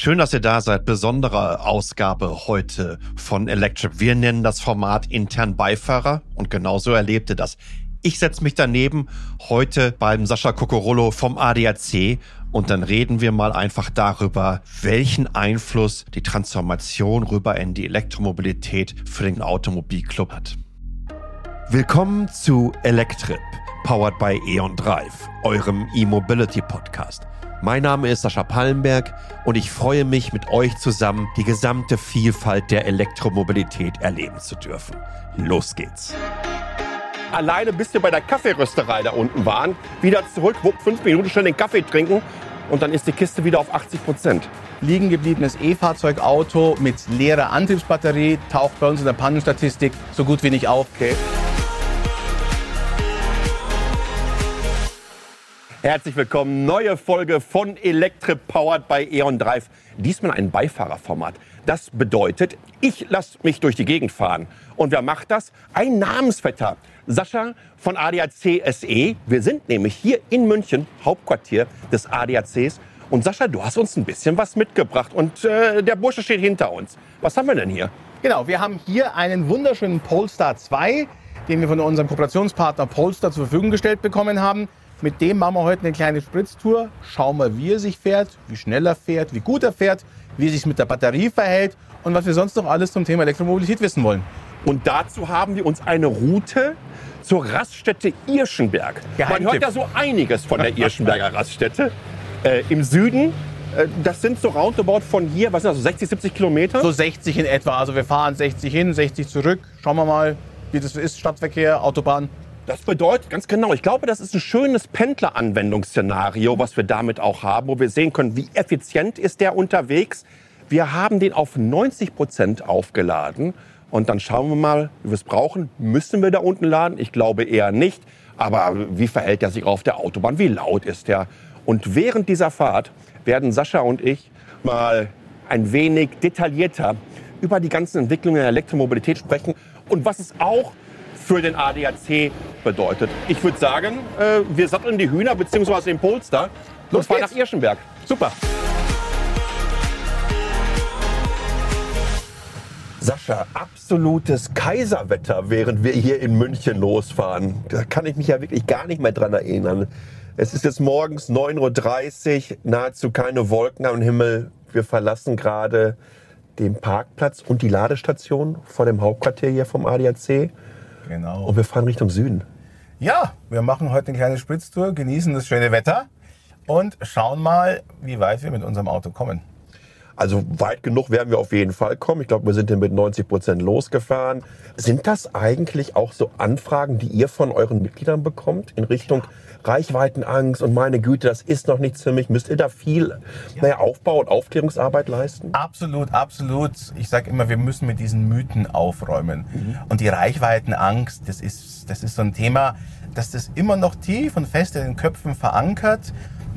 Schön, dass ihr da seid. Besondere Ausgabe heute von Electric. Wir nennen das Format intern Beifahrer und genauso erlebte das. Ich setze mich daneben heute beim Sascha Kokorolo vom ADAC und dann reden wir mal einfach darüber, welchen Einfluss die Transformation rüber in die Elektromobilität für den Automobilclub hat. Willkommen zu Electrip, powered by E.ON Drive, eurem E-Mobility Podcast. Mein Name ist Sascha Pallenberg und ich freue mich, mit euch zusammen die gesamte Vielfalt der Elektromobilität erleben zu dürfen. Los geht's! Alleine bis wir bei der Kaffeerösterei da unten waren, wieder zurück, wupp, fünf Minuten schnell den Kaffee trinken und dann ist die Kiste wieder auf 80 Prozent. Liegen gebliebenes E-Fahrzeugauto mit leerer Antriebsbatterie taucht bei uns in der Pannenstatistik so gut wie nicht auf. Okay. Herzlich willkommen, neue Folge von Electric Powered bei E.ON Drive. Diesmal ein Beifahrerformat. Das bedeutet, ich lasse mich durch die Gegend fahren. Und wer macht das? Ein Namensvetter, Sascha von ADAC SE. Wir sind nämlich hier in München, Hauptquartier des ADACs. Und Sascha, du hast uns ein bisschen was mitgebracht und äh, der Bursche steht hinter uns. Was haben wir denn hier? Genau, wir haben hier einen wunderschönen Polestar 2, den wir von unserem Kooperationspartner Polestar zur Verfügung gestellt bekommen haben. Mit dem machen wir heute eine kleine Spritztour. Schauen wir, wie er sich fährt, wie schnell er fährt, wie gut er fährt, wie er sich mit der Batterie verhält und was wir sonst noch alles zum Thema Elektromobilität wissen wollen. Und dazu haben wir uns eine Route zur Raststätte Irschenberg. Man hört ja so einiges von der Irschenberger Raststätte. Äh, Im Süden, äh, das sind so roundabout von hier, was sind das, so 60, 70 Kilometer? So 60 in etwa. Also wir fahren 60 hin, 60 zurück. Schauen wir mal, wie das ist. Stadtverkehr, Autobahn. Das bedeutet ganz genau, ich glaube, das ist ein schönes Pendler-Anwendungsszenario, was wir damit auch haben, wo wir sehen können, wie effizient ist der unterwegs. Wir haben den auf 90 Prozent aufgeladen und dann schauen wir mal, wie wir es brauchen. Müssen wir da unten laden? Ich glaube eher nicht. Aber wie verhält er sich auf der Autobahn? Wie laut ist er? Und während dieser Fahrt werden Sascha und ich mal ein wenig detaillierter über die ganzen Entwicklungen der Elektromobilität sprechen und was es auch für den ADAC bedeutet. Ich würde sagen, äh, wir satteln die Hühner bzw. den Polster und fahren nach Irschenberg. Super. Sascha, absolutes Kaiserwetter, während wir hier in München losfahren. Da kann ich mich ja wirklich gar nicht mehr dran erinnern. Es ist jetzt morgens 9.30 Uhr, nahezu keine Wolken am Himmel. Wir verlassen gerade den Parkplatz und die Ladestation vor dem Hauptquartier hier vom ADAC. Genau. Und wir fahren Richtung Süden. Ja, wir machen heute eine kleine Spritztour, genießen das schöne Wetter und schauen mal, wie weit wir mit unserem Auto kommen. Also weit genug werden wir auf jeden Fall kommen. Ich glaube, wir sind hier mit 90 Prozent losgefahren. Sind das eigentlich auch so Anfragen, die ihr von euren Mitgliedern bekommt in Richtung Reichweitenangst und meine Güte, das ist noch nichts für mich? Müsst ihr da viel naja, Aufbau- und Aufklärungsarbeit leisten? Absolut, absolut. Ich sage immer, wir müssen mit diesen Mythen aufräumen. Und die Reichweitenangst, das ist, das ist so ein Thema, dass das immer noch tief und fest in den Köpfen verankert.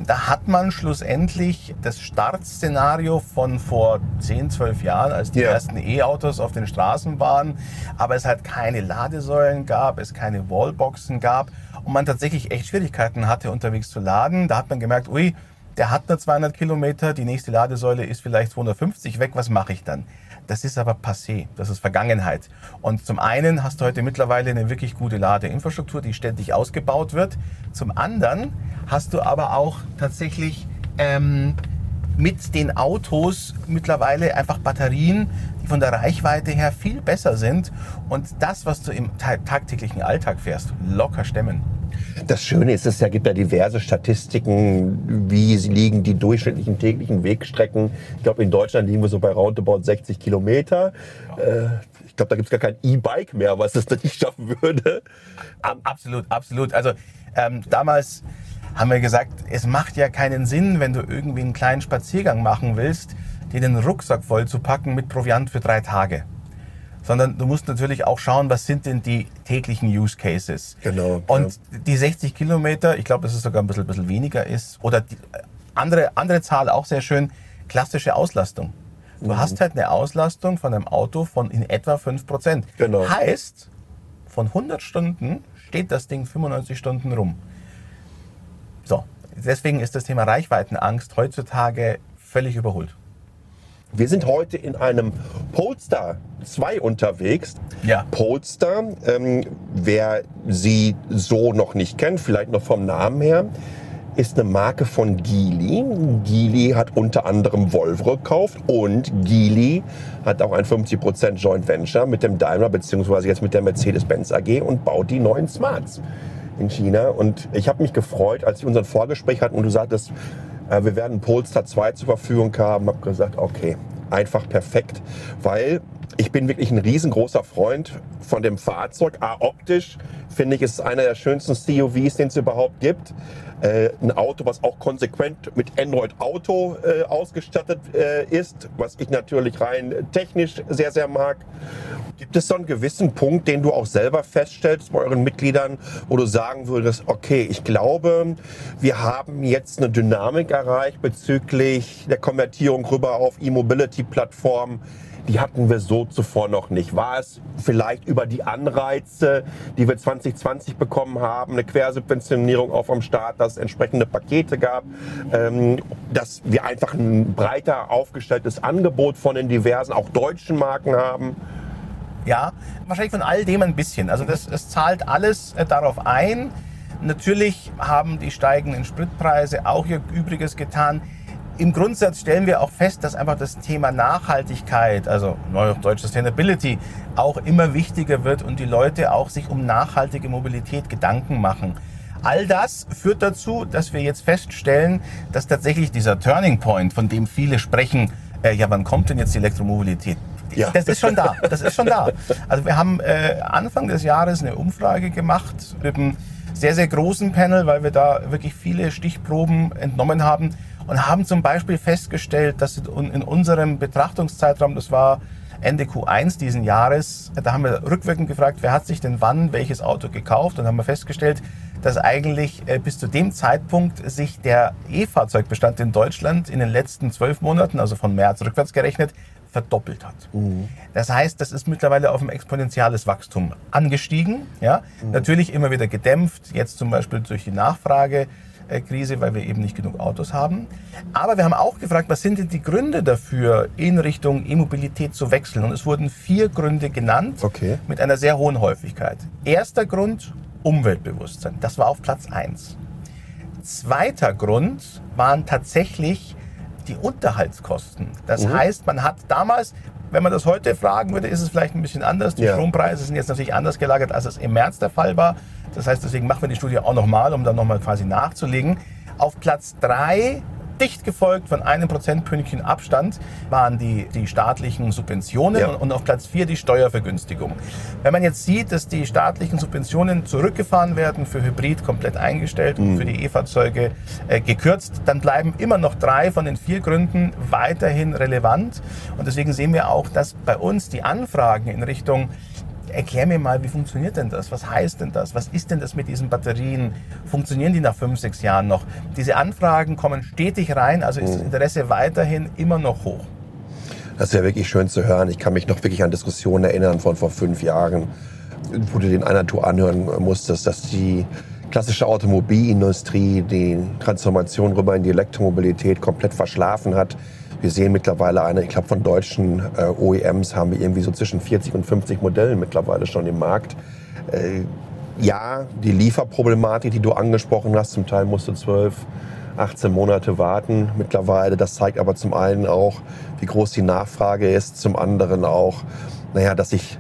Da hat man schlussendlich das Startszenario von vor 10, 12 Jahren, als die Ja. ersten E-Autos auf den Straßen waren, aber es halt keine Ladesäulen gab, es keine Wallboxen gab und man tatsächlich echt Schwierigkeiten hatte, unterwegs zu laden. Da hat man gemerkt, ui, der hat nur 200 Kilometer, die nächste Ladesäule ist vielleicht 250 weg, was mache ich dann? Das ist aber passé, das ist Vergangenheit. Und zum einen hast du heute mittlerweile eine wirklich gute Ladeinfrastruktur, die ständig ausgebaut wird. Zum anderen hast du aber auch tatsächlich ähm, mit den Autos mittlerweile einfach Batterien, die von der Reichweite her viel besser sind und das, was du im ta- tagtäglichen Alltag fährst, locker stemmen. Das Schöne ist, es ja gibt ja diverse Statistiken, wie sie liegen die durchschnittlichen täglichen Wegstrecken. Ich glaube, in Deutschland liegen wir so bei roundabout 60 Kilometer. Äh, ich glaube, da gibt es gar kein E-Bike mehr, was das nicht schaffen würde. Ab- Absolut, absolut. Also ähm, damals haben wir gesagt, es macht ja keinen Sinn, wenn du irgendwie einen kleinen Spaziergang machen willst, dir den Rucksack voll zu packen mit Proviant für drei Tage. Sondern du musst natürlich auch schauen, was sind denn die täglichen Use Cases. Genau, Und die 60 Kilometer, ich glaube, dass es sogar ein bisschen, bisschen weniger ist. Oder die äh, andere, andere Zahl auch sehr schön, klassische Auslastung. Du hast halt eine Auslastung von einem Auto von in etwa 5%. Genau. Heißt, von 100 Stunden steht das Ding 95 Stunden rum. So, deswegen ist das Thema Reichweitenangst heutzutage völlig überholt. Wir sind heute in einem Polestar 2 unterwegs. Ja. Polestar, ähm, wer sie so noch nicht kennt, vielleicht noch vom Namen her, ist eine Marke von Geely. Geely hat unter anderem Volvo gekauft und Geely hat auch ein 50% Joint Venture mit dem Daimler beziehungsweise jetzt mit der Mercedes-Benz AG und baut die neuen Smarts in China. Und ich habe mich gefreut, als wir unseren Vorgespräch hatten und du sagtest, äh, wir werden Polestar 2 zur Verfügung haben, habe gesagt, okay, einfach perfekt, weil ich bin wirklich ein riesengroßer Freund von dem Fahrzeug. A, optisch finde ich, ist es einer der schönsten CUVs, den es überhaupt gibt. Äh, ein Auto, was auch konsequent mit Android Auto äh, ausgestattet äh, ist, was ich natürlich rein technisch sehr, sehr mag. Gibt es so einen gewissen Punkt, den du auch selber feststellst bei euren Mitgliedern, wo du sagen würdest, okay, ich glaube, wir haben jetzt eine Dynamik erreicht bezüglich der Konvertierung rüber auf E-Mobility-Plattformen, die hatten wir so zuvor noch nicht. War es vielleicht über die Anreize, die wir 2020 bekommen haben, eine Quersubventionierung auf am Start, dass es entsprechende Pakete gab, ähm, dass wir einfach ein breiter aufgestelltes Angebot von den diversen, auch deutschen Marken haben? Ja, wahrscheinlich von all dem ein bisschen. Also das, das zahlt alles äh, darauf ein. Natürlich haben die steigenden Spritpreise auch ihr Übriges getan im Grundsatz stellen wir auch fest, dass einfach das Thema Nachhaltigkeit, also Neudeutsch Sustainability, auch immer wichtiger wird und die Leute auch sich um nachhaltige Mobilität Gedanken machen. All das führt dazu, dass wir jetzt feststellen, dass tatsächlich dieser Turning Point, von dem viele sprechen, äh, ja, wann kommt denn jetzt die Elektromobilität? Ja. Das ist schon da. Das ist schon da. Also wir haben äh, Anfang des Jahres eine Umfrage gemacht mit einem sehr, sehr großen Panel, weil wir da wirklich viele Stichproben entnommen haben und haben zum Beispiel festgestellt, dass in unserem Betrachtungszeitraum, das war Ende Q1 diesen Jahres, da haben wir rückwirkend gefragt, wer hat sich denn wann welches Auto gekauft und haben wir festgestellt, dass eigentlich äh, bis zu dem Zeitpunkt sich der E-Fahrzeugbestand in Deutschland in den letzten zwölf Monaten, also von März rückwärts gerechnet, verdoppelt hat. Mhm. Das heißt, das ist mittlerweile auf ein exponentielles Wachstum angestiegen. Ja? Mhm. Natürlich immer wieder gedämpft, jetzt zum Beispiel durch die Nachfrage Krise, weil wir eben nicht genug Autos haben. Aber wir haben auch gefragt, was sind denn die Gründe dafür, in Richtung E-Mobilität zu wechseln? Und es wurden vier Gründe genannt okay. mit einer sehr hohen Häufigkeit. Erster Grund, Umweltbewusstsein. Das war auf Platz eins. Zweiter Grund waren tatsächlich die Unterhaltskosten. Das mhm. heißt, man hat damals, wenn man das heute fragen würde, ist es vielleicht ein bisschen anders. Die ja. Strompreise sind jetzt natürlich anders gelagert, als es im März der Fall war. Das heißt, deswegen machen wir die Studie auch nochmal, um dann nochmal quasi nachzulegen. Auf Platz drei dicht gefolgt von einem Prozentpünktchen Abstand waren die, die staatlichen Subventionen ja. und, und, auf Platz vier die Steuervergünstigung. Wenn man jetzt sieht, dass die staatlichen Subventionen zurückgefahren werden, für Hybrid komplett eingestellt mhm. und für die E-Fahrzeuge äh, gekürzt, dann bleiben immer noch drei von den vier Gründen weiterhin relevant. Und deswegen sehen wir auch, dass bei uns die Anfragen in Richtung erklär mir mal, wie funktioniert denn das? Was heißt denn das? Was ist denn das mit diesen Batterien? Funktionieren die nach fünf, sechs Jahren noch? Diese Anfragen kommen stetig rein, also ist das mhm. Interesse weiterhin immer noch hoch. Das ist ja wirklich schön zu hören. Ich kann mich noch wirklich an Diskussionen erinnern von vor fünf Jahren, wo du den einer Tour anhören musstest, dass die klassische Automobilindustrie die Transformation rüber in die Elektromobilität komplett verschlafen hat wir sehen mittlerweile eine, ich glaube von deutschen äh, OEMs haben wir irgendwie so zwischen 40 und 50 Modellen mittlerweile schon im Markt. Äh, ja, die Lieferproblematik, die du angesprochen hast, zum Teil musst du 12, 18 Monate warten mittlerweile. Das zeigt aber zum einen auch, wie groß die Nachfrage ist, zum anderen auch, naja, dass sich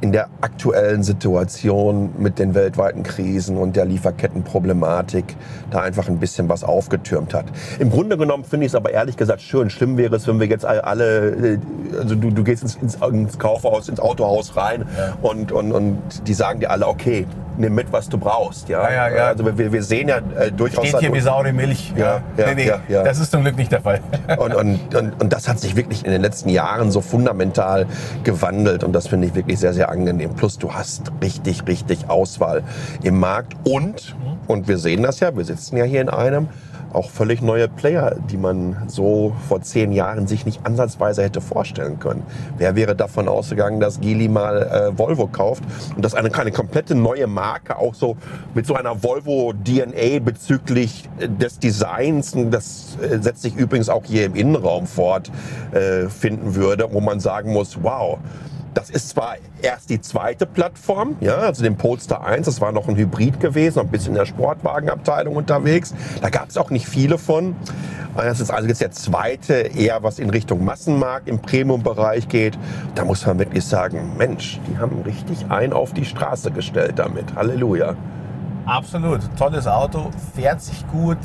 in der aktuellen Situation mit den weltweiten Krisen und der Lieferkettenproblematik da einfach ein bisschen was aufgetürmt hat. Im Grunde genommen finde ich es aber ehrlich gesagt schön. Schlimm wäre es, wenn wir jetzt alle, äh, also du, du gehst ins, ins, ins Kaufhaus, ins Autohaus rein ja. und, und, und die sagen dir alle, okay, nimm mit, was du brauchst. Ja, ja, ja. Also wir, wir sehen ja äh, durchaus... Steht hier wie saure Milch. Ja, ja, nee, nee, ja, ja. Das ist zum Glück nicht der Fall. Und, und, und, und das hat sich wirklich in den letzten Jahren so fundamental gewandelt und das finde ich wirklich sehr, sehr angenehm. Plus du hast richtig, richtig Auswahl im Markt und, und wir sehen das ja, wir sitzen ja hier in einem, auch völlig neue Player, die man so vor zehn Jahren sich nicht ansatzweise hätte vorstellen können. Wer wäre davon ausgegangen, dass Geely mal äh, Volvo kauft und dass eine, eine komplette neue Marke auch so mit so einer Volvo-DNA bezüglich äh, des Designs, das äh, setzt sich übrigens auch hier im Innenraum fort, äh, finden würde, wo man sagen muss, wow, das ist zwar erst die zweite Plattform, ja, also den Polestar 1, das war noch ein Hybrid gewesen, ein bisschen in der Sportwagenabteilung unterwegs. Da gab es auch nicht viele von. Das ist also jetzt der zweite, eher was in Richtung Massenmarkt im Premium-Bereich geht. Da muss man wirklich sagen, Mensch, die haben richtig ein auf die Straße gestellt damit. Halleluja. Absolut. Tolles Auto, fährt sich gut,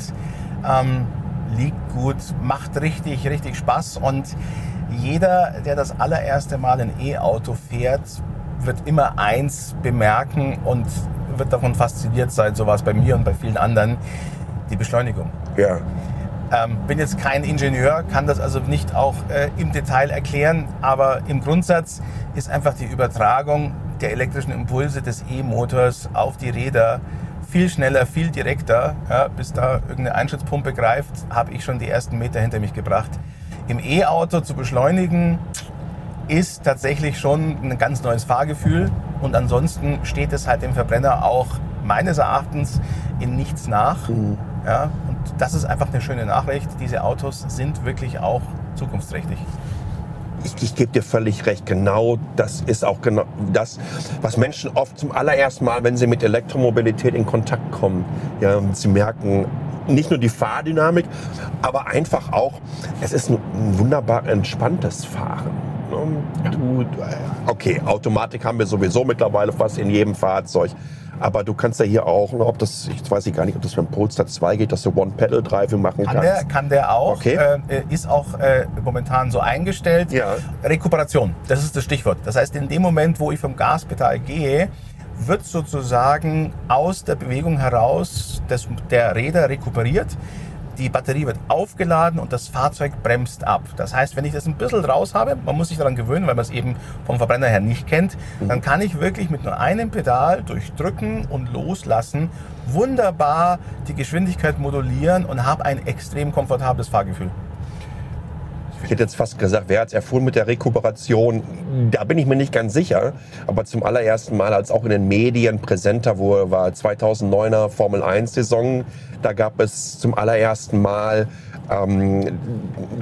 ähm, liegt gut, macht richtig, richtig Spaß und jeder, der das allererste Mal ein E-Auto fährt, wird immer eins bemerken und wird davon fasziniert sein, so war es bei mir und bei vielen anderen, die Beschleunigung. Ja. Ähm, bin jetzt kein Ingenieur, kann das also nicht auch äh, im Detail erklären, aber im Grundsatz ist einfach die Übertragung der elektrischen Impulse des E-Motors auf die Räder viel schneller, viel direkter. Ja, bis da irgendeine Einschutzpumpe greift, habe ich schon die ersten Meter hinter mich gebracht im E-Auto zu beschleunigen, ist tatsächlich schon ein ganz neues Fahrgefühl. Und ansonsten steht es halt dem Verbrenner auch meines Erachtens in nichts nach. Mhm. Ja, und das ist einfach eine schöne Nachricht. Diese Autos sind wirklich auch zukunftsträchtig. Ich, ich gebe dir völlig recht. Genau das ist auch genau das, was Menschen oft zum allerersten Mal, wenn sie mit Elektromobilität in Kontakt kommen, ja, sie merken, nicht nur die Fahrdynamik, aber einfach auch, es ist ein, wunderbar entspanntes Fahren. Ne? Du, okay, Automatik haben wir sowieso mittlerweile fast in jedem Fahrzeug. Aber du kannst ja hier auch, ob das, ich weiß gar nicht, ob das beim Polestar 2 geht, dass du One-Pedal-Driving machen kann kannst. Der, kann der auch. Okay. Äh, ist auch äh, momentan so eingestellt. Ja. Rekuperation, das ist das Stichwort. Das heißt, in dem Moment, wo ich vom Gaspedal gehe, wird sozusagen aus der Bewegung heraus des, der Räder rekuperiert. Die Batterie wird aufgeladen und das Fahrzeug bremst ab. Das heißt, wenn ich das ein bisschen raus habe, man muss sich daran gewöhnen, weil man es eben vom Verbrenner her nicht kennt, mhm. dann kann ich wirklich mit nur einem Pedal durch Drücken und Loslassen wunderbar die Geschwindigkeit modulieren und habe ein extrem komfortables Fahrgefühl. Ich hätte jetzt fast gesagt, wer hat es erfunden mit der Rekuperation? Da bin ich mir nicht ganz sicher. Aber zum allerersten Mal, als auch in den Medien präsenter wurde, war 2009er Formel 1 Saison. Da gab es zum allerersten Mal ähm,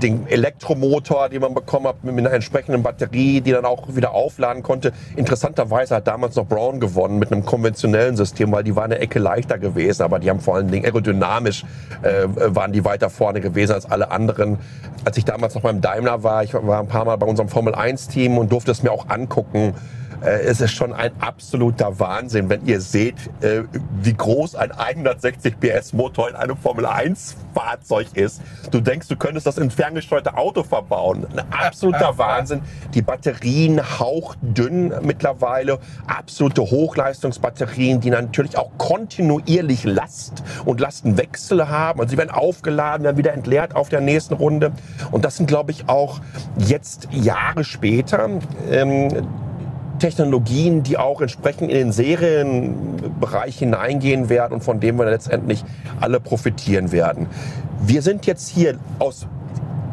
den Elektromotor, den man bekommen hat, mit einer entsprechenden Batterie, die dann auch wieder aufladen konnte. Interessanterweise hat damals noch Brown gewonnen mit einem konventionellen System, weil die waren eine Ecke leichter gewesen, aber die haben vor allen Dingen aerodynamisch äh, waren die weiter vorne gewesen als alle anderen. Als ich damals noch beim Daimler war, ich war ein paar Mal bei unserem Formel 1 Team und durfte es mir auch angucken äh, es ist schon ein absoluter Wahnsinn, wenn ihr seht, äh, wie groß ein 160 PS Motor in einem Formel 1 Fahrzeug ist. Du denkst, du könntest das in ferngesteuerte Auto verbauen. Ein absoluter Wahnsinn. Die Batterien hauchdünn mittlerweile. Absolute Hochleistungsbatterien, die natürlich auch kontinuierlich Last und Lastenwechsel haben. Also sie werden aufgeladen, dann wieder entleert auf der nächsten Runde. Und das sind, glaube ich, auch jetzt Jahre später ähm, Technologien, die auch entsprechend in den Serienbereich hineingehen werden und von dem wir letztendlich alle profitieren werden. Wir sind jetzt hier aus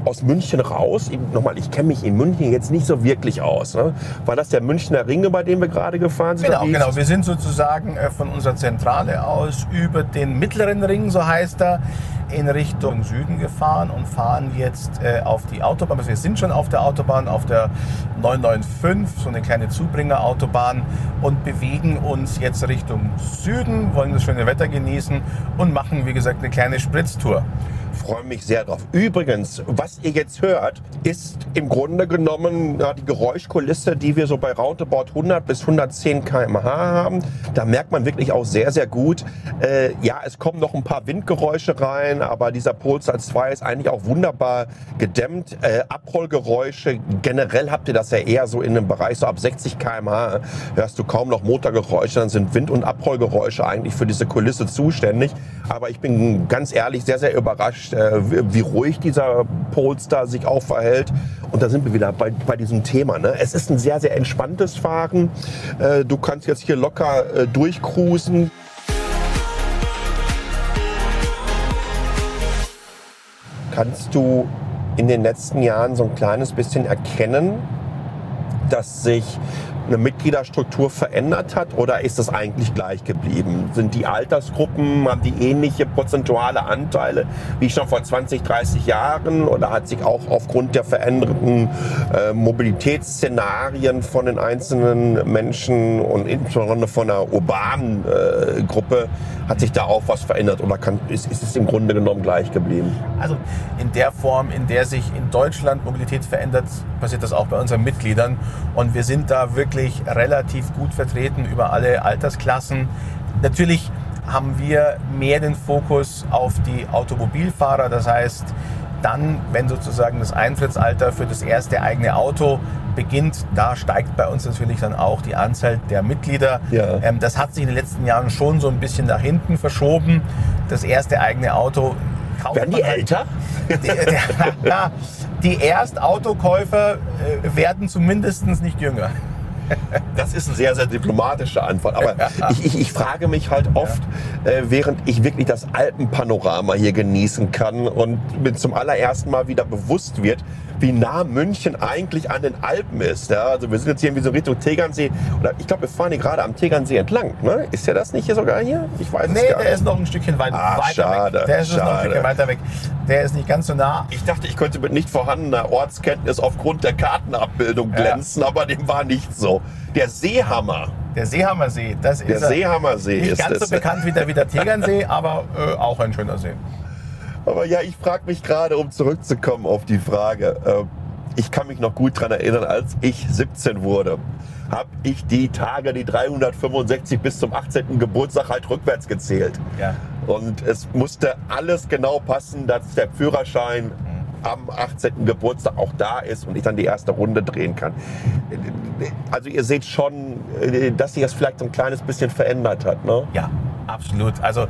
aus München raus. Nochmal, ich kenne mich in München jetzt nicht so wirklich aus. Ne? War das der Münchner Ringe, bei dem wir gerade gefahren sind? Genau, genau. Wir sind sozusagen äh, von unserer Zentrale aus über den mittleren Ring, so heißt er, in Richtung Süden gefahren und fahren jetzt äh, auf die Autobahn. Also wir sind schon auf der Autobahn, auf der 995, so eine kleine Zubringerautobahn und bewegen uns jetzt Richtung Süden, wollen das schöne Wetter genießen und machen, wie gesagt, eine kleine Spritztour freue mich sehr drauf. Übrigens, was ihr jetzt hört, ist im Grunde genommen ja, die Geräuschkulisse, die wir so bei Roundabout 100 bis 110 km/h haben. Da merkt man wirklich auch sehr, sehr gut, äh, ja, es kommen noch ein paar Windgeräusche rein, aber dieser Polestar 2 ist eigentlich auch wunderbar gedämmt. Äh, Abrollgeräusche, generell habt ihr das ja eher so in einem Bereich, so ab 60 km/h hörst du kaum noch Motorgeräusche, dann sind Wind- und Abrollgeräusche eigentlich für diese Kulisse zuständig. Aber ich bin ganz ehrlich sehr, sehr überrascht, äh, wie ruhig dieser Polestar sich auch verhält. Und da sind wir wieder bei, bei diesem Thema. Ne? Es ist ein sehr, sehr entspanntes Fahren. Äh, du kannst jetzt hier locker äh, durchcruisen. Kannst du in den letzten Jahren so ein kleines bisschen erkennen, dass sich eine Mitgliederstruktur verändert hat oder ist es eigentlich gleich geblieben? Sind die Altersgruppen, haben die ähnliche prozentuale Anteile wie schon vor 20, 30 Jahren oder hat sich auch aufgrund der veränderten äh, Mobilitätsszenarien von den einzelnen Menschen und insbesondere von der urbanen äh, Gruppe, hat sich da auch was verändert oder kann, ist, ist es im Grunde genommen gleich geblieben? Also in der Form, in der sich in Deutschland Mobilität verändert, passiert das auch bei unseren Mitgliedern und wir sind da wirklich wirklich relativ gut vertreten über alle Altersklassen. Natürlich haben wir mehr den Fokus auf die Automobilfahrer. Das heißt, dann, wenn sozusagen das Eintrittsalter für das erste eigene Auto beginnt, da steigt bei uns natürlich dann auch die Anzahl der Mitglieder. Ja. Ähm, das hat sich in den letzten Jahren schon so ein bisschen nach hinten verschoben. Das erste eigene Auto kauft Werden die halt. älter? Die, die, die Erstautokäufer äh, werden zumindest nicht jünger. Das ist eine sehr, sehr diplomatische Antwort. Aber ich, ich, ich frage mich halt oft, ja. äh, während ich wirklich das Alpenpanorama hier genießen kann und mir zum allerersten Mal wieder bewusst wird, wie nah München eigentlich an den Alpen ist. Ja, also wir sind jetzt hier irgendwie so Richtung Tegernsee. Oder ich glaube, wir fahren hier gerade am Tegernsee entlang. Ne? Ist ja das nicht hier sogar hier? Ich weiß nee, es gar nicht. der ist noch ein Stückchen weit, ah, weiter schade, weg. Der ist schade. noch ein Stückchen weiter weg. Der ist nicht ganz so nah. Ich dachte, ich könnte mit nicht vorhandener Ortskenntnis aufgrund der Kartenabbildung glänzen, ja. aber dem war nicht so. Der Seehammer. Der Seehammersee, das ist der Seehammersee nicht ganz so bekannt wie der, wie der Tegernsee, aber äh, auch ein schöner See. Aber ja, ich frage mich gerade, um zurückzukommen auf die Frage. Äh, ich kann mich noch gut daran erinnern, als ich 17 wurde, habe ich die Tage, die 365 bis zum 18. Geburtstag halt rückwärts gezählt. Ja. Und es musste alles genau passen, dass der Führerschein am 18. Geburtstag auch da ist und ich dann die erste Runde drehen kann. Also ihr seht schon, äh, dass sich das vielleicht so ein kleines bisschen verändert hat. Ne? Ja, absolut. Also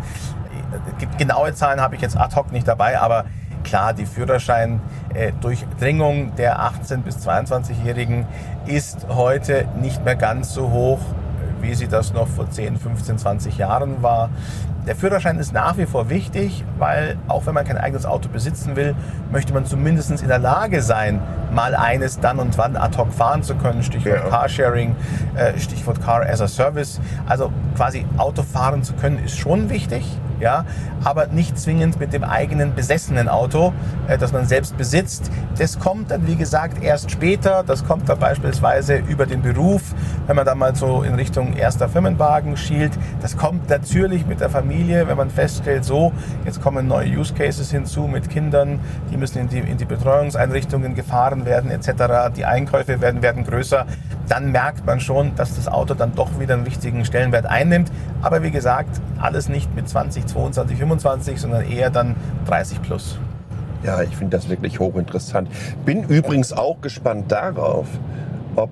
genaue Zahlen habe ich jetzt ad hoc nicht dabei, aber klar, die Führerschein-Durchdringung äh, der 18- bis 22-Jährigen ist heute nicht mehr ganz so hoch, wie sie das noch vor 10, 15, 20 Jahren war. Der Führerschein ist nach wie vor wichtig, weil auch wenn man kein eigenes Auto besitzen will, möchte man zumindest in der Lage sein, mal eines dann und wann ad hoc fahren zu können. Stichwort ja. Carsharing, äh, Stichwort Car as a Service. Also quasi Auto fahren zu können ist schon wichtig ja, aber nicht zwingend mit dem eigenen besessenen Auto, äh, das man selbst besitzt. Das kommt dann, wie gesagt, erst später. Das kommt dann beispielsweise über den Beruf, wenn man dann mal so in Richtung erster Firmenwagen schielt. Das kommt natürlich mit der Familie, wenn man feststellt, so, jetzt kommen neue Use Cases hinzu mit Kindern, die müssen in die, in die Betreuungseinrichtungen gefahren werden, etc. Die Einkäufe werden, werden größer. Dann merkt man schon, dass das Auto dann doch wieder einen wichtigen Stellenwert einnimmt. Aber wie gesagt, alles nicht mit 20, 22, 25, sondern eher dann 30 plus. Ja, ich finde das wirklich hochinteressant. Bin übrigens auch gespannt darauf, ob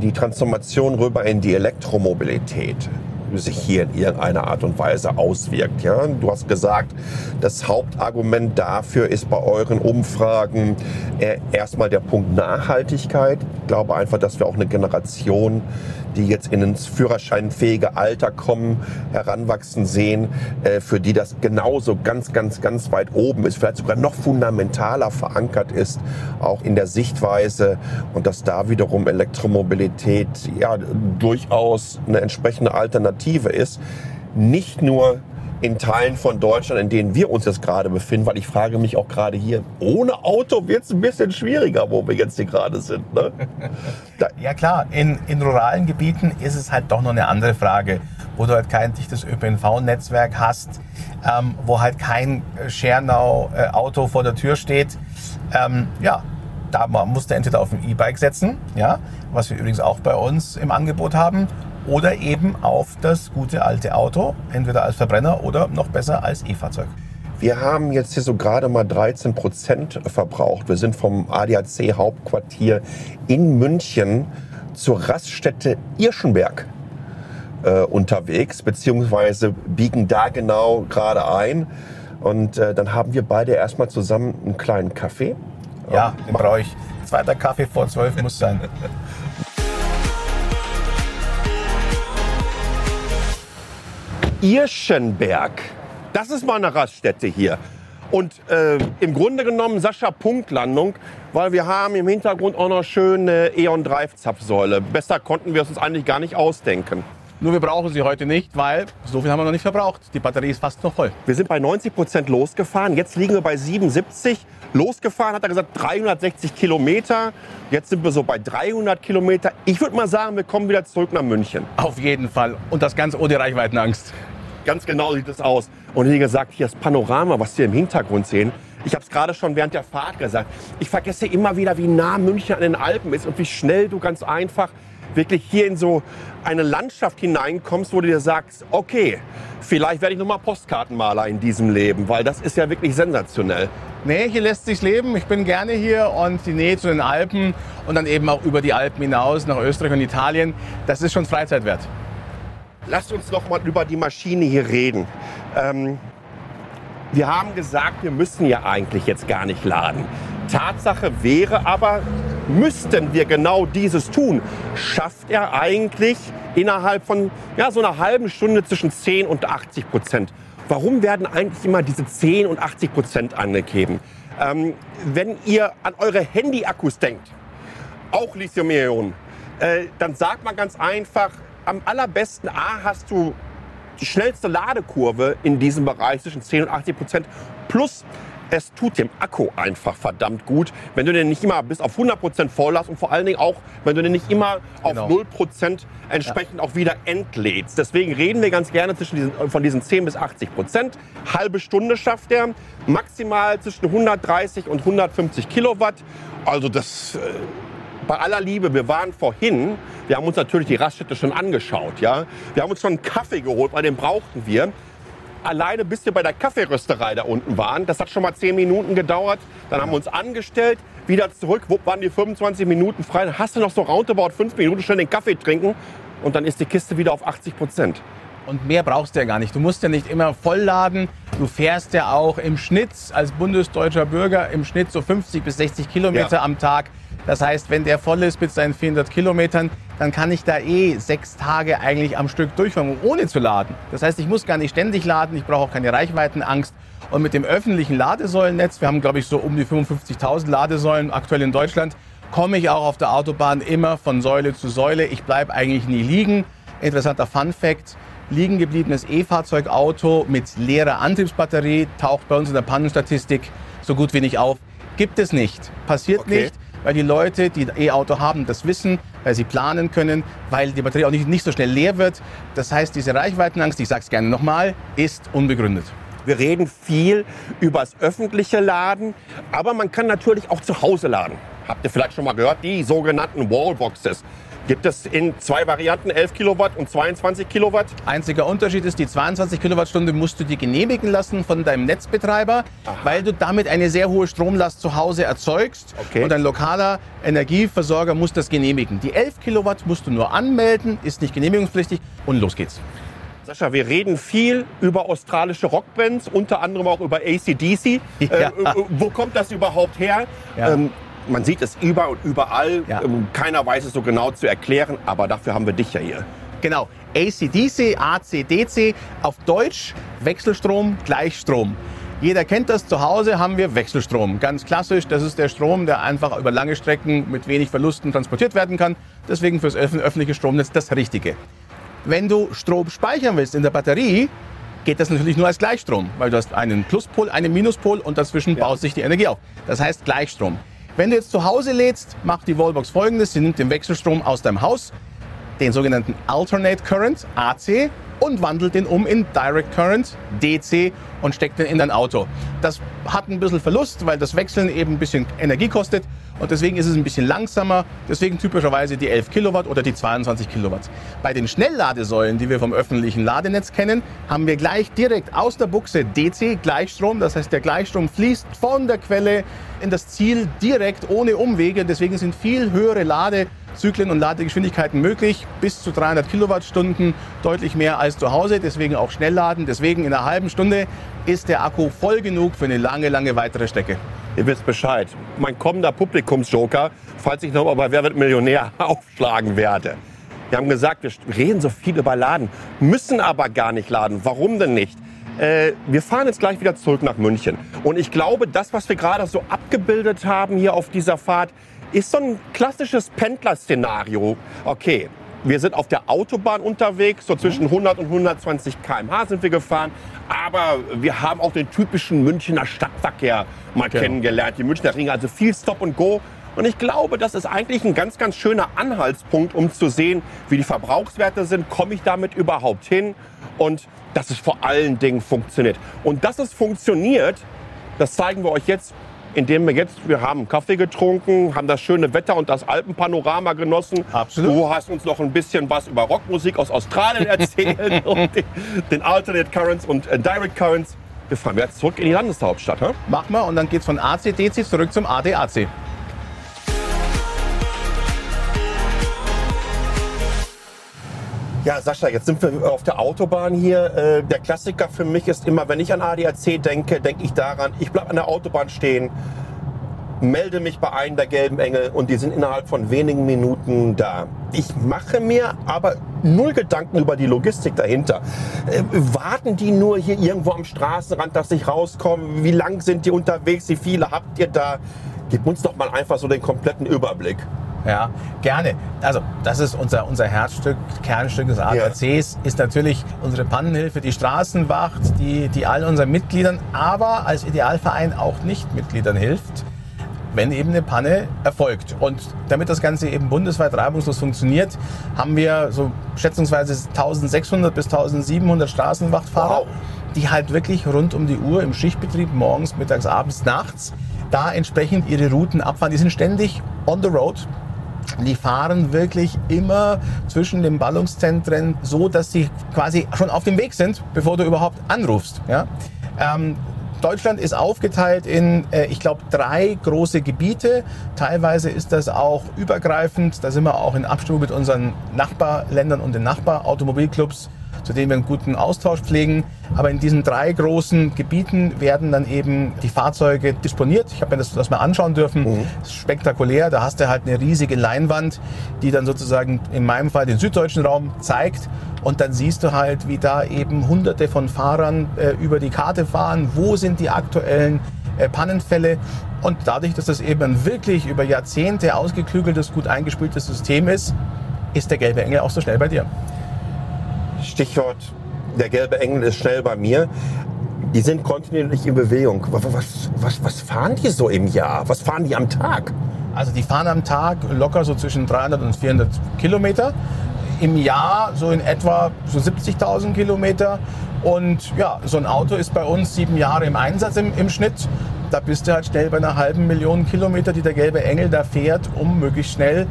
die Transformation rüber in die Elektromobilität sich hier in irgendeiner Art und Weise auswirkt. Ja? Du hast gesagt, das Hauptargument dafür ist bei euren Umfragen erstmal der Punkt Nachhaltigkeit. Ich glaube einfach, dass wir auch eine Generation die jetzt in ins führerscheinfähige Alter kommen, heranwachsen sehen, äh, für die das genauso ganz, ganz, ganz weit oben ist, vielleicht sogar noch fundamentaler verankert ist, auch in der Sichtweise und dass da wiederum Elektromobilität ja durchaus eine entsprechende Alternative ist. Nicht nur in Teilen von Deutschland, in denen wir uns jetzt gerade befinden, weil ich frage mich auch gerade hier, ohne Auto wird es ein bisschen schwieriger, wo wir jetzt hier gerade sind. Ne? ja klar, in, in ruralen Gebieten ist es halt doch noch eine andere Frage, wo du halt kein dichtes ÖPNV-Netzwerk hast, ähm, wo halt kein Schernau-Auto äh, vor der Tür steht. Ähm, ja, da musst du entweder auf ein E-Bike setzen, ja, was wir übrigens auch bei uns im Angebot haben, oder eben auf das gute alte Auto, entweder als Verbrenner oder noch besser als E-Fahrzeug. Wir haben jetzt hier so gerade mal 13 Prozent verbraucht. Wir sind vom ADAC Hauptquartier in München zur Raststätte Irschenberg äh, unterwegs, beziehungsweise biegen da genau gerade ein. Und äh, dann haben wir beide erstmal zusammen einen kleinen Kaffee. Ja, den brauche ich. Zweiter Kaffee vor zwölf muss sein. Irschenberg. Das ist mal eine Raststätte hier. Und äh, im Grunde genommen, Sascha, Punktlandung, weil wir haben im Hintergrund auch noch schöne E.ON Drive Zapfsäule. Besser konnten wir es uns eigentlich gar nicht ausdenken. Nur wir brauchen sie heute nicht, weil so viel haben wir noch nicht verbraucht. Die Batterie ist fast noch voll. Wir sind bei 90 Prozent losgefahren. Jetzt liegen wir bei 77. Losgefahren hat er gesagt 360 Kilometer. Jetzt sind wir so bei 300 Kilometer. Ich würde mal sagen, wir kommen wieder zurück nach München. Auf jeden Fall. Und das Ganze ohne Reichweitenangst. Ganz genau sieht es aus. Und wie gesagt, hier das Panorama, was wir im Hintergrund sehen. Ich habe es gerade schon während der Fahrt gesagt. Ich vergesse immer wieder, wie nah München an den Alpen ist und wie schnell du ganz einfach wirklich hier in so eine Landschaft hineinkommst, wo du dir sagst, okay, vielleicht werde ich noch mal Postkartenmaler in diesem Leben, weil das ist ja wirklich sensationell. Nee, hier lässt sich leben. Ich bin gerne hier und die Nähe zu den Alpen und dann eben auch über die Alpen hinaus nach Österreich und Italien, das ist schon Freizeit wert. Lasst uns noch mal über die Maschine hier reden. Ähm, wir haben gesagt, wir müssen ja eigentlich jetzt gar nicht laden. Tatsache wäre aber, müssten wir genau dieses tun, schafft er eigentlich innerhalb von ja, so einer halben Stunde zwischen 10 und 80 Prozent. Warum werden eigentlich immer diese 10 und 80 Prozent angegeben? Ähm, wenn ihr an eure Handy-Akkus denkt, auch Lithium-Ionen, äh, dann sagt man ganz einfach, am allerbesten A hast du die schnellste Ladekurve in diesem Bereich zwischen 10 und 80 Prozent plus es tut dem Akku einfach verdammt gut, wenn du den nicht immer bis auf 100 Prozent voll hast und vor allen Dingen auch, wenn du den nicht immer Genau. auf 0 Prozent entsprechend auch wieder entlädst. Deswegen reden wir ganz gerne zwischen diesen, von diesen 10 bis 80 Prozent. Halbe Stunde schafft er, maximal zwischen 130 und 150 Kilowatt. Also das, äh, bei aller Liebe, wir waren vorhin, wir haben uns natürlich die Raststätte schon angeschaut, ja. Wir haben uns schon einen Kaffee geholt, weil den brauchten wir. Alleine bis wir bei der Kaffeerösterei da unten waren, das hat schon mal 10 Minuten gedauert. Dann haben wir uns angestellt, wieder zurück, wo waren die 25 Minuten frei. Dann hast du noch so roundabout 5 Minuten schnell den Kaffee trinken und dann ist die Kiste wieder auf 80 Prozent. Und mehr brauchst du ja gar nicht. Du musst ja nicht immer vollladen. Du fährst ja auch im Schnitt als bundesdeutscher Bürger im Schnitt so 50 bis 60 Kilometer Ja. am Tag. Das heißt, wenn der voll ist mit seinen 400 Kilometern, dann kann ich da eh sechs Tage eigentlich am Stück durchfahren, ohne zu laden. Das heißt, ich muss gar nicht ständig laden. Ich brauche auch keine Reichweitenangst. Und mit dem öffentlichen Ladesäulennetz, wir haben glaube ich so um die 55.000 Ladesäulen aktuell in Deutschland, komme ich auch auf der Autobahn immer von Säule zu Säule. Ich bleibe eigentlich nie liegen. Interessanter Fun Fact. Liegen gebliebenes E-Fahrzeugauto mit leerer Antriebsbatterie taucht bei uns in der Pannenstatistik so gut wie nicht auf. Gibt es nicht. Passiert Okay. nicht, weil die Leute, die E-Auto haben, das wissen, weil sie planen können, weil die Batterie auch nicht, nicht so schnell leer wird. Das heißt, diese Reichweitenangst, ich sage es gerne nochmal, ist unbegründet. Wir reden viel über das öffentliche Laden, aber man kann natürlich auch zu Hause laden. Habt ihr vielleicht schon mal gehört, die sogenannten Wallboxes. Gibt es in zwei Varianten, 11 Kilowatt und 22 Kilowatt. Einziger Unterschied ist, die 22 Kilowattstunde musst du dir genehmigen lassen von deinem Netzbetreiber, weil du damit eine sehr hohe Stromlast zu Hause erzeugst. Okay. Und ein lokaler Energieversorger muss das genehmigen. Die 11 Kilowatt musst du nur anmelden, ist nicht genehmigungspflichtig und los geht's. Sascha, wir reden viel über australische Rockbands, unter anderem auch über ACDC. Ja. Äh, äh, wo kommt das überhaupt her? Ja. Ähm, man sieht es über und überall. Ja. Ähm, keiner weiß es so genau zu erklären, aber dafür haben wir dich ja hier. Genau. ACDC, ACDC, auf Deutsch Wechselstrom, Gleichstrom. Jeder kennt das, zu Hause haben wir Wechselstrom. Ganz klassisch, das ist der Strom, der einfach über lange Strecken mit wenig Verlusten transportiert werden kann. Deswegen fürs öff- öffentliche Stromnetz das Richtige. Wenn du Strom speichern willst in der Batterie, geht das natürlich nur als Gleichstrom, weil du hast einen Pluspol, einen Minuspol und dazwischen baut sich die Energie auf. Das heißt Gleichstrom. Wenn du jetzt zu Hause lädst, macht die Wallbox folgendes. Sie nimmt den Wechselstrom aus deinem Haus, den sogenannten Alternate Current, AC, und wandelt den um in Direct Current, DC, und steckt den in dein Auto. Das hat ein bisschen Verlust, weil das Wechseln eben ein bisschen Energie kostet. Und deswegen ist es ein bisschen langsamer. Deswegen typischerweise die 11 Kilowatt oder die 22 Kilowatt. Bei den Schnellladesäulen, die wir vom öffentlichen Ladenetz kennen, haben wir gleich direkt aus der Buchse DC Gleichstrom. Das heißt, der Gleichstrom fließt von der Quelle in das Ziel direkt ohne Umwege. Deswegen sind viel höhere Ladezyklen und Ladegeschwindigkeiten möglich. Bis zu 300 Kilowattstunden, deutlich mehr als zu Hause. Deswegen auch Schnellladen. Deswegen in einer halben Stunde ist der Akku voll genug für eine lange, lange weitere Strecke. Ihr wisst Bescheid. Mein kommender Publikumsjoker, falls ich noch mal bei Wer wird Millionär aufschlagen werde. Wir haben gesagt, wir reden so viel über Laden, müssen aber gar nicht laden. Warum denn nicht? Äh, wir fahren jetzt gleich wieder zurück nach München. Und ich glaube, das, was wir gerade so abgebildet haben hier auf dieser Fahrt, ist so ein klassisches Pendler-Szenario. Okay, wir sind auf der Autobahn unterwegs, so zwischen 100 und 120 km/h sind wir gefahren. Aber wir haben auch den typischen Münchner Stadtverkehr mal genau. kennengelernt. Die Münchner Ringe, also viel Stop and Go. Und ich glaube, das ist eigentlich ein ganz, ganz schöner Anhaltspunkt, um zu sehen, wie die Verbrauchswerte sind. Komme ich damit überhaupt hin? Und dass es vor allen Dingen funktioniert. Und dass es funktioniert, das zeigen wir euch jetzt, indem wir jetzt, wir haben Kaffee getrunken, haben das schöne Wetter und das Alpenpanorama genossen. Absolut. Du hast uns noch ein bisschen was über Rockmusik aus Australien erzählt und den, den, Alternate Currents und äh, Direct Currents. Wir fahren jetzt zurück in die Landeshauptstadt. He? Machen wir und dann geht's von ACDC zurück zum ADAC. Ja, Sascha, jetzt sind wir auf der Autobahn hier. Äh, der Klassiker für mich ist immer, wenn ich an ADAC denke, denke ich daran, ich bleibe an der Autobahn stehen, melde mich bei einem der gelben Engel und die sind innerhalb von wenigen Minuten da. Ich mache mir aber null Gedanken über die Logistik dahinter. Äh, warten die nur hier irgendwo am Straßenrand, dass ich rauskomme? Wie lang sind die unterwegs? Wie viele habt ihr da? Gib uns doch mal einfach so den kompletten Überblick. Ja, gerne. Also, das ist unser, unser Herzstück, Kernstück des ADACs, ja. ist natürlich unsere Pannenhilfe, die Straßenwacht, die, die all unseren Mitgliedern, aber als Idealverein auch Nichtmitgliedern hilft wenn eben eine Panne erfolgt. Und damit das Ganze eben bundesweit reibungslos funktioniert, haben wir so schätzungsweise 1600 bis 1700 Straßenwachtfahrer, wow. die halt wirklich rund um die Uhr im Schichtbetrieb morgens, mittags, abends, nachts da entsprechend ihre Routen abfahren. Die sind ständig on the road, die fahren wirklich immer zwischen den Ballungszentren so, dass sie quasi schon auf dem Weg sind, bevor du überhaupt anrufst. Ja? Ähm, Deutschland ist aufgeteilt in, äh, ich glaube, drei große Gebiete. Teilweise ist das auch übergreifend. Da sind wir auch in Abstimmung mit unseren Nachbarländern und den Nachbarautomobilclubs zu denen wir einen guten Austausch pflegen. Aber in diesen drei großen Gebieten werden dann eben die Fahrzeuge disponiert. Ich habe mir das, das mal anschauen dürfen. Mhm. Spektakulär. Da hast du halt eine riesige Leinwand, die dann sozusagen in meinem Fall den süddeutschen Raum zeigt. Und dann siehst du halt, wie da eben hunderte von Fahrern äh, über die Karte fahren. Wo sind die aktuellen äh, Pannenfälle? Und dadurch, dass das eben ein wirklich über Jahrzehnte ausgeklügeltes, gut eingespieltes System ist, ist der gelbe Engel auch so schnell bei dir. Stichwort, der gelbe Engel ist schnell bei mir. Die sind kontinuierlich in Bewegung. Was, was, was fahren die so im Jahr? Was fahren die am Tag? Also die fahren am Tag locker so zwischen 300 und 400 Kilometer. Im Jahr so in etwa so 70.000 Kilometer. Und ja, so ein Auto ist bei uns sieben Jahre im Einsatz im, im Schnitt da bist du halt schnell bei einer halben Million Kilometer, die der gelbe Engel da fährt, um möglichst schnell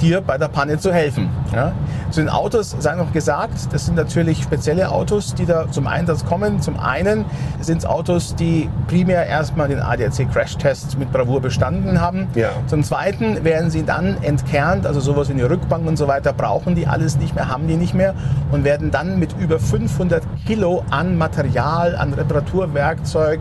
dir bei der Panne zu helfen. Ja? Zu den Autos sei noch gesagt, das sind natürlich spezielle Autos, die da zum Einsatz kommen. Zum einen sind es Autos, die primär erstmal den ADAC Crash-Test mit Bravour bestanden haben. Ja. Zum zweiten werden sie dann entkernt, also sowas wie eine Rückbank und so weiter, brauchen die alles nicht mehr, haben die nicht mehr und werden dann mit über 500 Kilo an Material, an Reparaturwerkzeug,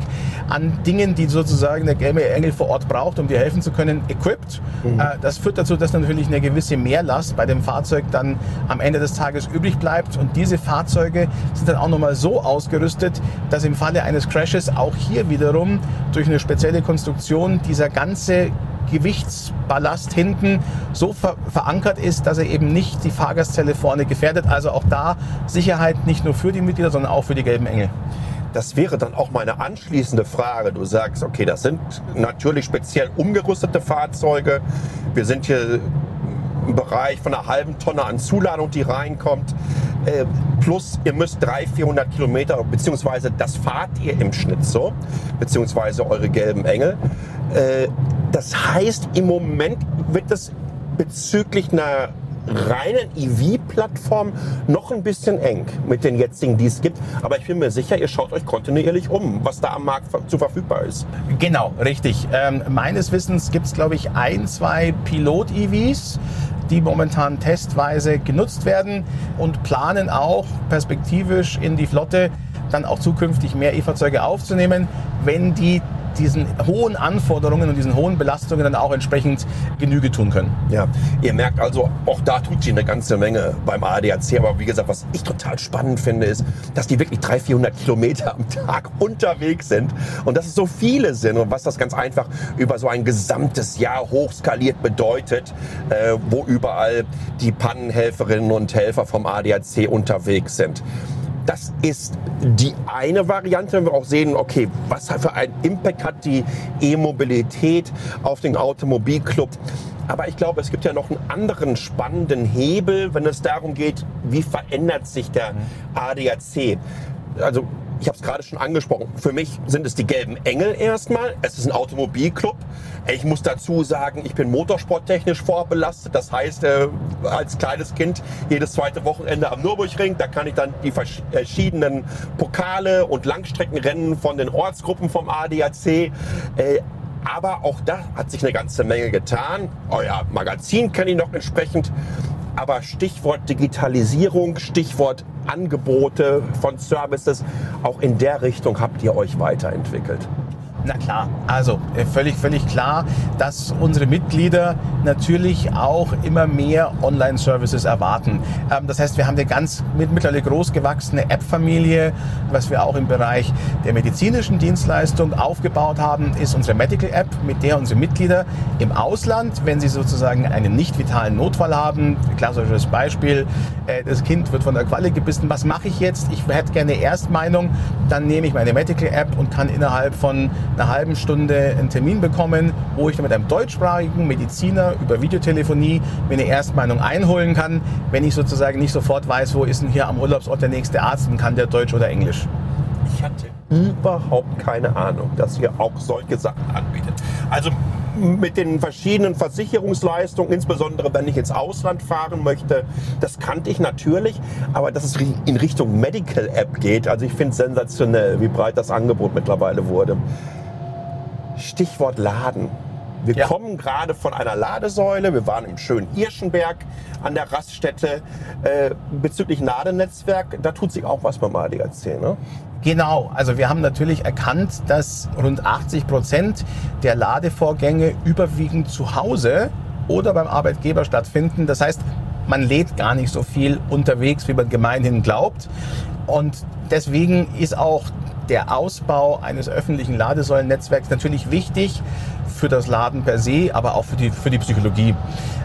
an Dingen, die sozusagen der gelbe Engel vor Ort braucht, um dir helfen zu können, equipped. Mhm. Äh, das führt dazu, dass natürlich eine gewisse Mehrlast bei dem Fahrzeug dann am Ende des Tages übrig bleibt. Und diese Fahrzeuge sind dann auch nochmal so ausgerüstet, dass im Falle eines Crashes auch hier wiederum durch eine spezielle Konstruktion dieser ganze Gewichtsballast hinten so ver verankert ist, dass er eben nicht die Fahrgastzelle vorne gefährdet. Also auch da Sicherheit nicht nur für die Mitglieder, sondern auch für die gelben Engel. Das wäre dann auch meine anschließende Frage. Du sagst, okay, das sind natürlich speziell umgerüstete Fahrzeuge. Wir sind hier Bereich von einer halben Tonne an Zuladung, die reinkommt. Äh, plus ihr müsst 300, 400 Kilometer, beziehungsweise das fahrt ihr im Schnitt so, beziehungsweise eure gelben Engel. Äh, das heißt, im Moment wird es bezüglich einer reinen EV-Plattform noch ein bisschen eng mit den jetzigen, die es gibt. Aber ich bin mir sicher, ihr schaut euch kontinuierlich um, was da am Markt zu verfügbar ist. Genau, richtig. Ähm, meines Wissens gibt es, glaube ich, ein, zwei Pilot-EVs die momentan testweise genutzt werden und planen auch perspektivisch in die Flotte dann auch zukünftig mehr E-Fahrzeuge aufzunehmen, wenn die diesen hohen Anforderungen und diesen hohen Belastungen dann auch entsprechend Genüge tun können. Ja, ihr merkt also, auch da tut sie eine ganze Menge beim ADAC. Aber wie gesagt, was ich total spannend finde, ist, dass die wirklich 300, 400 Kilometer am Tag unterwegs sind und dass es so viele sind und was das ganz einfach über so ein gesamtes Jahr hochskaliert bedeutet, äh, wo überall die Pannenhelferinnen und Helfer vom ADAC unterwegs sind. Das ist die eine Variante, wenn wir auch sehen, okay, was für einen Impact hat die E-Mobilität auf den Automobilclub. Aber ich glaube, es gibt ja noch einen anderen spannenden Hebel, wenn es darum geht, wie verändert sich der ADAC. Also ich habe es gerade schon angesprochen, für mich sind es die gelben Engel erstmal. Es ist ein Automobilclub. Ich muss dazu sagen, ich bin motorsporttechnisch vorbelastet. Das heißt, äh, als kleines Kind jedes zweite Wochenende am Nürburgring, da kann ich dann die verschiedenen Pokale und Langstreckenrennen von den Ortsgruppen vom ADAC äh, aber auch da hat sich eine ganze Menge getan. Euer Magazin kenne ich noch entsprechend. Aber Stichwort Digitalisierung, Stichwort Angebote von Services, auch in der Richtung habt ihr euch weiterentwickelt. Na klar, also äh, völlig, völlig klar, dass unsere Mitglieder natürlich auch immer mehr Online-Services erwarten. Ähm, das heißt, wir haben eine ganz mittlerweile groß gewachsene App-Familie. Was wir auch im Bereich der medizinischen Dienstleistung aufgebaut haben, ist unsere Medical App, mit der unsere Mitglieder im Ausland, wenn sie sozusagen einen nicht vitalen Notfall haben, klassisches Beispiel, äh, das Kind wird von der Qualle gebissen, was mache ich jetzt? Ich hätte gerne Erstmeinung, dann nehme ich meine Medical App und kann innerhalb von einer halben Stunde einen Termin bekommen, wo ich mit einem deutschsprachigen Mediziner über Videotelefonie mir eine Erstmeinung einholen kann, wenn ich sozusagen nicht sofort weiß, wo ist denn hier am Urlaubsort der nächste Arzt und kann der Deutsch oder Englisch. Ich hatte überhaupt keine Ahnung, dass ihr auch solche Sachen anbietet. Also mit den verschiedenen Versicherungsleistungen, insbesondere wenn ich ins Ausland fahren möchte, das kannte ich natürlich, aber dass es in Richtung Medical App geht, also ich finde es sensationell, wie breit das Angebot mittlerweile wurde. Stichwort Laden. Wir ja. kommen gerade von einer Ladesäule. Wir waren im schönen Irschenberg an der Raststätte. Äh, bezüglich Ladenetzwerk, da tut sich auch was beim ADAC, ne? Genau, also wir haben natürlich erkannt, dass rund 80 Prozent der Ladevorgänge überwiegend zu Hause oder beim Arbeitgeber stattfinden. Das heißt, man lädt gar nicht so viel unterwegs, wie man gemeinhin glaubt. Und deswegen ist auch der Ausbau eines öffentlichen Ladesäulennetzwerks natürlich wichtig für das Laden per se, aber auch für die, für die Psychologie.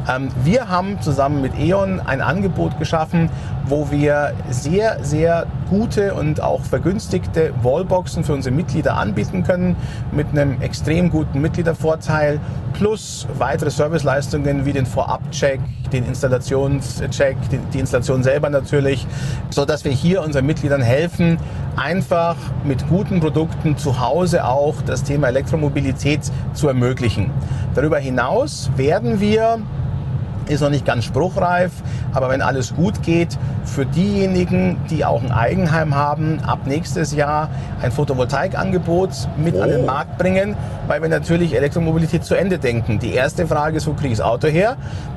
Ähm, wir haben zusammen mit E.ON ein Angebot geschaffen, wo wir sehr, sehr gute und auch vergünstigte Wallboxen für unsere Mitglieder anbieten können, mit einem extrem guten Mitgliedervorteil, plus weitere Serviceleistungen wie den Vorabcheck, den Installationscheck, die Installation selber natürlich, so dass wir hier unseren Mitgliedern helfen, einfach mit guten Produkten zu Hause auch das Thema Elektromobilität zu ermöglichen. Darüber hinaus werden wir ist noch nicht ganz spruchreif, aber wenn alles gut geht, für diejenigen, die auch ein Eigenheim haben, ab nächstes Jahr ein Photovoltaikangebot mit oh. an den oh. Markt bringen, weil wir natürlich Elektromobilität zu Ende denken. Die erste Frage ist, wo kriege ich das Auto her?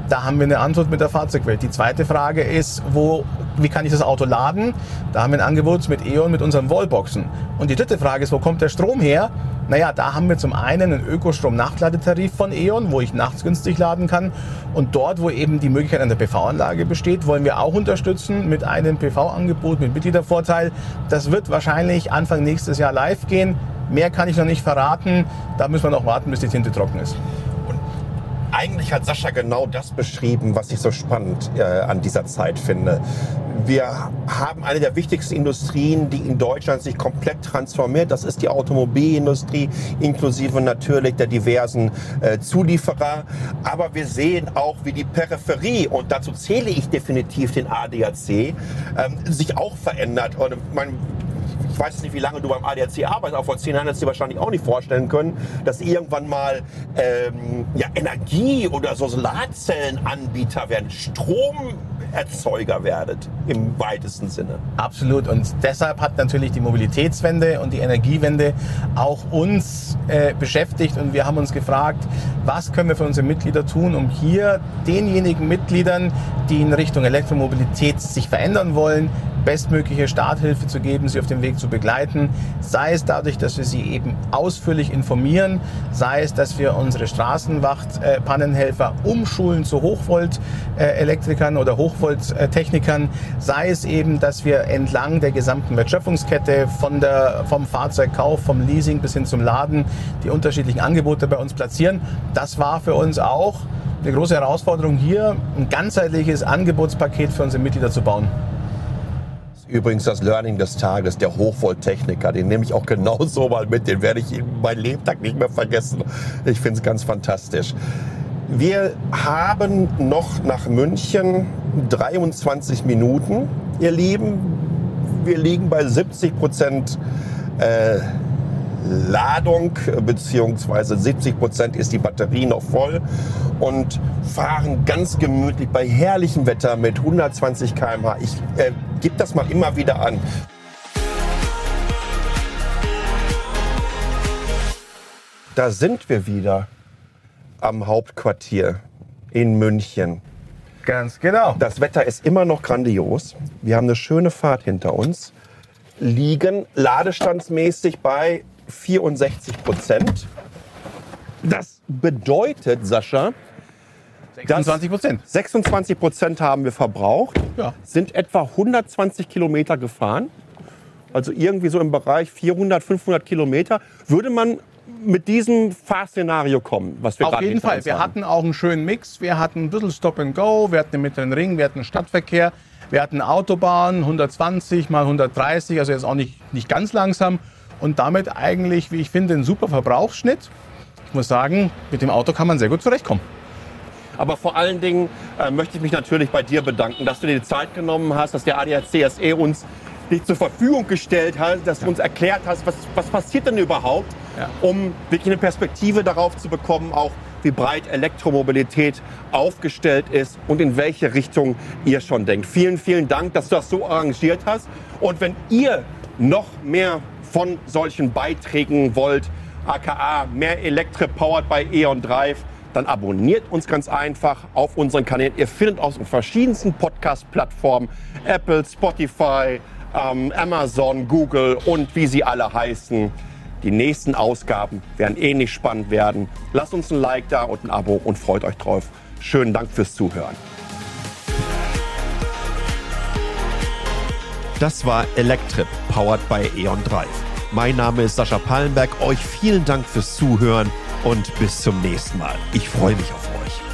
Da haben wir eine Antwort mit der Fahrzeugwelt. Die zweite Frage ist, wo, wie kann ich das Auto laden? Da haben wir ein Angebot mit E.ON, mit unseren Wallboxen. Und die dritte Frage ist, wo kommt der Strom her? Naja, da haben wir zum einen einen Ökostrom-Nachladetarif von E.ON, wo ich nachts günstig laden kann. Und dort, wo eben die Möglichkeit der PV-Anlage besteht, wollen wir auch unterstützen mit einem PV-Angebot, mit Mitgliedervorteil. Das wird wahrscheinlich Anfang nächstes Jahr live gehen. Mehr kann ich noch nicht verraten. Da müssen wir noch warten, bis die Tinte trocken ist eigentlich hat Sascha genau das beschrieben, was ich so spannend äh, an dieser Zeit finde. Wir haben eine der wichtigsten Industrien, die in Deutschland sich komplett transformiert. Das ist die Automobilindustrie, inklusive natürlich der diversen äh, Zulieferer. Aber wir sehen auch, wie die Peripherie, und dazu zähle ich definitiv den ADAC, ähm, sich auch verändert. Und man, ich weiß nicht, wie lange du beim ADAC arbeitest, aber vor zehn Jahren hättest du dir wahrscheinlich auch nicht vorstellen können, dass irgendwann mal ähm, ja, Energie- oder so Solarzellenanbieter werden, Stromerzeuger werdet im weitesten Sinne. Absolut. Und deshalb hat natürlich die Mobilitätswende und die Energiewende auch uns äh, beschäftigt und wir haben uns gefragt, was können wir für unsere Mitglieder tun, um hier denjenigen Mitgliedern, die in Richtung Elektromobilität sich verändern wollen, bestmögliche Starthilfe zu geben, sie auf dem Weg zu begleiten, sei es dadurch, dass wir sie eben ausführlich informieren, sei es, dass wir unsere Straßenwacht-Pannenhelfer umschulen zu Hochvolt-Elektrikern oder Hochvolt-Technikern, sei es eben, dass wir entlang der gesamten Wertschöpfungskette von der, vom Fahrzeugkauf, vom Leasing bis hin zum Laden die unterschiedlichen Angebote bei uns platzieren. Das war für uns auch eine große Herausforderung hier, ein ganzheitliches Angebotspaket für unsere Mitglieder zu bauen. Übrigens das Learning des Tages, der Hochvolttechniker, den nehme ich auch genauso mal mit, den werde ich in meinem Lebtag nicht mehr vergessen. Ich finde es ganz fantastisch. Wir haben noch nach München 23 Minuten, ihr Lieben. Wir liegen bei 70 Prozent äh, Ladung, beziehungsweise 70 Prozent ist die Batterie noch voll und fahren ganz gemütlich bei herrlichem Wetter mit 120 km/h. Ich äh, gebe das mal immer wieder an. Da sind wir wieder am Hauptquartier in München. Ganz genau. Das Wetter ist immer noch grandios. Wir haben eine schöne Fahrt hinter uns. Liegen ladestandsmäßig bei 64 Prozent. Das bedeutet, Sascha, 26 Prozent. 26 Prozent haben wir verbraucht, Ja. sind etwa 120 Kilometer gefahren. Also irgendwie so im Bereich 400, 500 Kilometer. Würde man mit diesem Fahrszenario kommen, was wir Auf jeden Fall. Wir hatten auch einen schönen Mix. Wir hatten ein bisschen Stop and Go, wir hatten den mittleren Ring, wir hatten Stadtverkehr, wir hatten Autobahn 120 mal 130, also jetzt auch nicht, nicht ganz langsam. Und damit eigentlich, wie ich finde, ein super Verbrauchsschnitt. Ich muss sagen, mit dem Auto kann man sehr gut zurechtkommen. Aber vor allen Dingen äh, möchte ich mich natürlich bei dir bedanken, dass du dir die Zeit genommen hast, dass der ADAC SE uns dich zur Verfügung gestellt hat, dass du uns erklärt hast, was, was passiert denn überhaupt, Ja. um wirklich eine Perspektive darauf zu bekommen, auch wie breit Elektromobilität aufgestellt ist und in welche Richtung ihr schon denkt. Vielen, vielen Dank, dass du das so arrangiert hast. Und wenn ihr noch mehr von solchen Beiträgen wollt, aka mehr Elektrik powered bei E.ON Drive, dann abonniert uns ganz einfach auf unseren Kanälen. Ihr findet uns auf verschiedensten Podcast-Plattformen, Apple, Spotify, ähm, Amazon, Google und wie sie alle heißen. Die nächsten Ausgaben werden ähnlich spannend werden. Lasst uns ein Like da und ein Abo und freut euch drauf. Schönen Dank fürs Zuhören. Das war Electrip, powered by E.ON Drive. Mein Name ist Sascha Pallenberg. Euch vielen Dank fürs Zuhören und bis zum nächsten Mal. Ich freue mich auf euch.